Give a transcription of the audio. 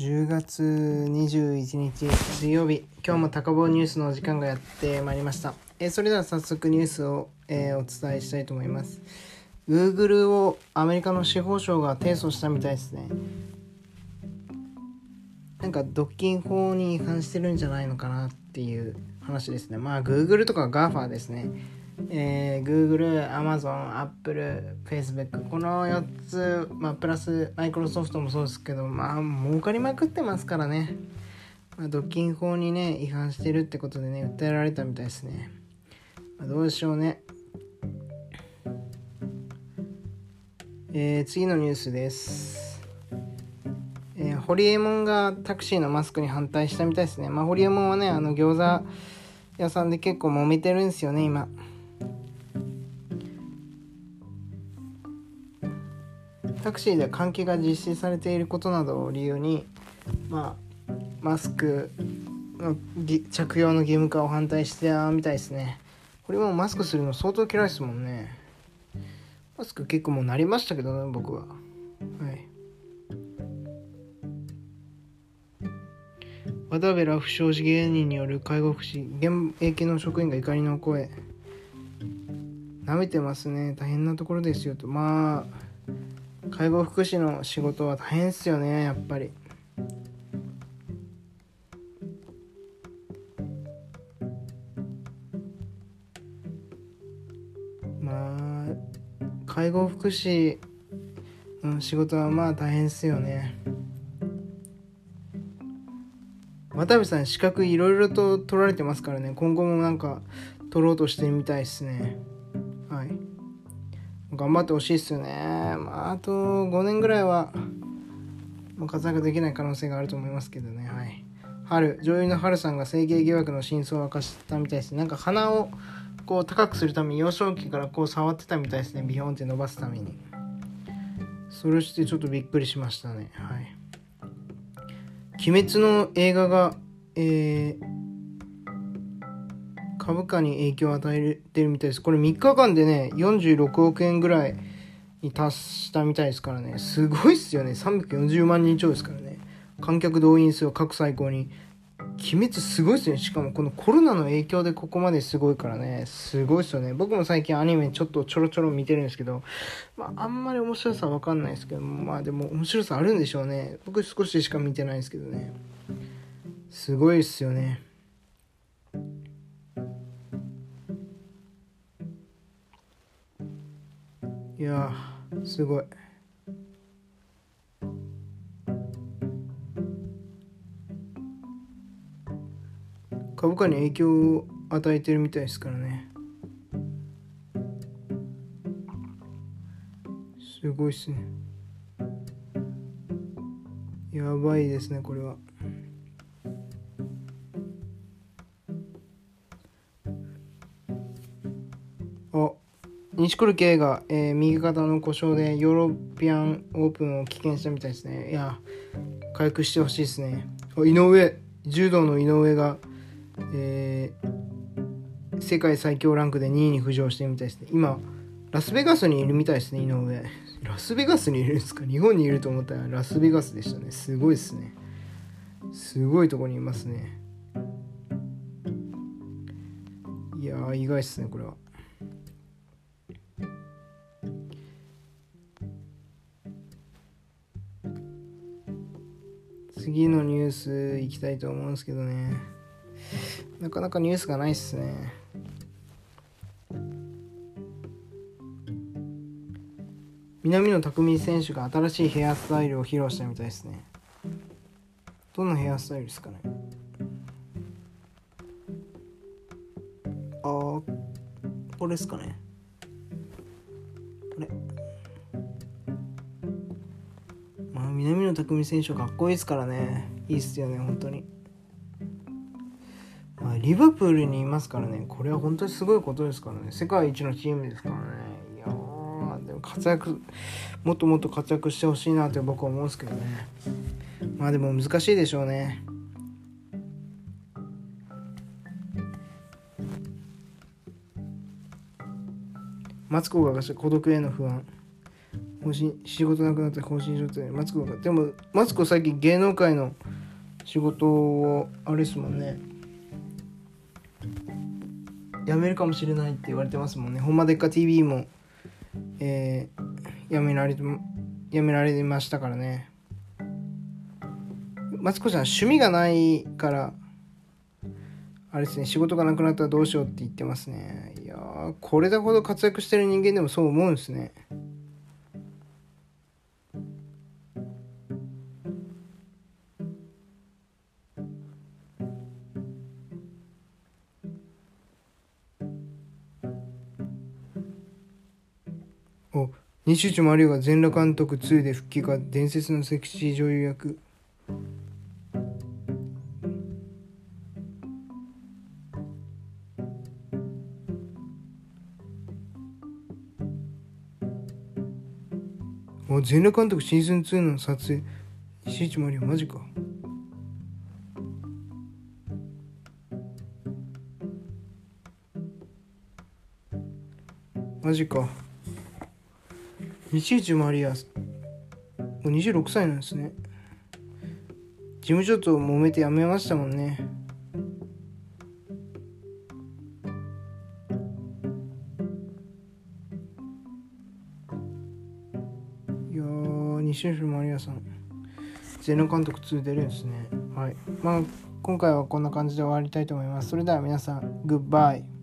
10月21日水曜日。今日も高坊ニュースの時間がやってまいりました。えーそれでは早速ニュースを、えーお伝えしたいと思います。Google をアメリカの司法省が提訴したみたいですね。なんか独禁法に違反してるんじゃないのかなっていう話ですね。まあ Google とか GAFA ですね。えー、Google、Amazon、Apple、Facebook この4つ、まあ、プラス Microsoft もそうですけどまあ儲かりまくってますからね、まあ、独禁法にね違反してるってことでね訴えられたみたいですね、まあ、どうでしょうねえー、次のニュースですえーホリエモンがタクシーのマスクに反対したみたいですね。まあ、ホリエモンはね、あの餃子屋さんで結構揉めてるんですよね、今。タクシーで換気が実施されていることなどを理由に、まあ、マスクの着用の義務化を反対してたみたいですね。これもマスクするの相当嫌いですもんね。マスク結構もう慣れましたけどね、僕は。はい。渡部ら不祥事芸人による介護福祉現役の職員が怒りの声舐めてますね大変なところですよとまあ介護福祉の仕事は大変ですよねやっぱり。まあ介護福祉の仕事はまあ大変ですよね。渡部さん資格いろいろと取られてますからね。今後もなんか取ろうとしてみたいですね。はい。頑張ってほしいっすよね。まああと5年ぐらいはもう活躍できない可能性があると思いますけどね。はい。春女優の春さんが整形疑惑の真相を明かしたみたいですなんか鼻をこう高くするために幼少期からこう触ってたみたいですね。ビヨンって伸ばすために。それしてちょっとびっくりしましたね。はい。鬼滅の映画が、えー株価に影響を与えてるみたいです。これ3日間でね、46億円ぐらいに達したみたいですからね。すごいっすよね。340万人超ですからね。観客動員数は過去最高に。鬼滅すごいっすね。しかもこのコロナの影響でここまですごいからね。すごいっすよね。僕も最近アニメちょっとちょろちょろ見てるんですけど、まああんまり面白さわかんないですけど、まあでも面白さあるんでしょうね。僕少ししか見てないですけどね。すごいっすよね。いやすごい。株価に影響を与えてるみたいですからね。すごいっすね。やばいですねこれは。錦織圭が、えー右肩の故障でヨーロピアンオープンを棄権したみたいですね。いや回復してほしいですね。井上柔道の井上が、えー世界最強ランクで2位に浮上してるみたいですね。今ラスベガスにいるみたいですね井上。ラスベガスにいるんですか？日本にいると思ったらラスベガスでしたね。すごいですね。すごいとこにいますね。いや意外っすねこれは。次のニュースいきたいと思うんですけどね。なかなかニュースがないっすね。南野拓実選手が新しいヘアスタイルを披露したみたいですね。どんなヘアスタイルですかね。あーこれですかね。これ？南野拓実選手かっこいいですからね。いいっすよね本当に。まあリバプールにいますからね。これは本当にすごいことですからね。世界一のチームですからね。いやでも活躍もっともっと活躍してほしいなって僕は思うんですけどね。まあでも難しいでしょうね。マツコが孤独への不安。方針仕事なくなった方針状態マツコがでもマツコ最近芸能界の仕事をあれですもんね。辞めるかもしれないって言われてますもんね。ほんまでっか TV もえー、辞められて辞められましたからね。マツコちゃん趣味がないからあれですね仕事がなくなったらどうしようって言ってますね。いやこれだほど活躍してる人間でもそう思うんですね。お西内マリオが全裸監督2で復帰か伝説のセクシー女優役。お全裸監督シーズン2の撮影。西内マリオマジか。マジか。西内マリアもう26歳なんですね。事務所と揉めて辞めましたもんね。いやー西内マリアさん。ゼノ監督2出るんですね。はい。まあ今回はこんな感じで終わりたいと思います。それでは皆さんグッバイ。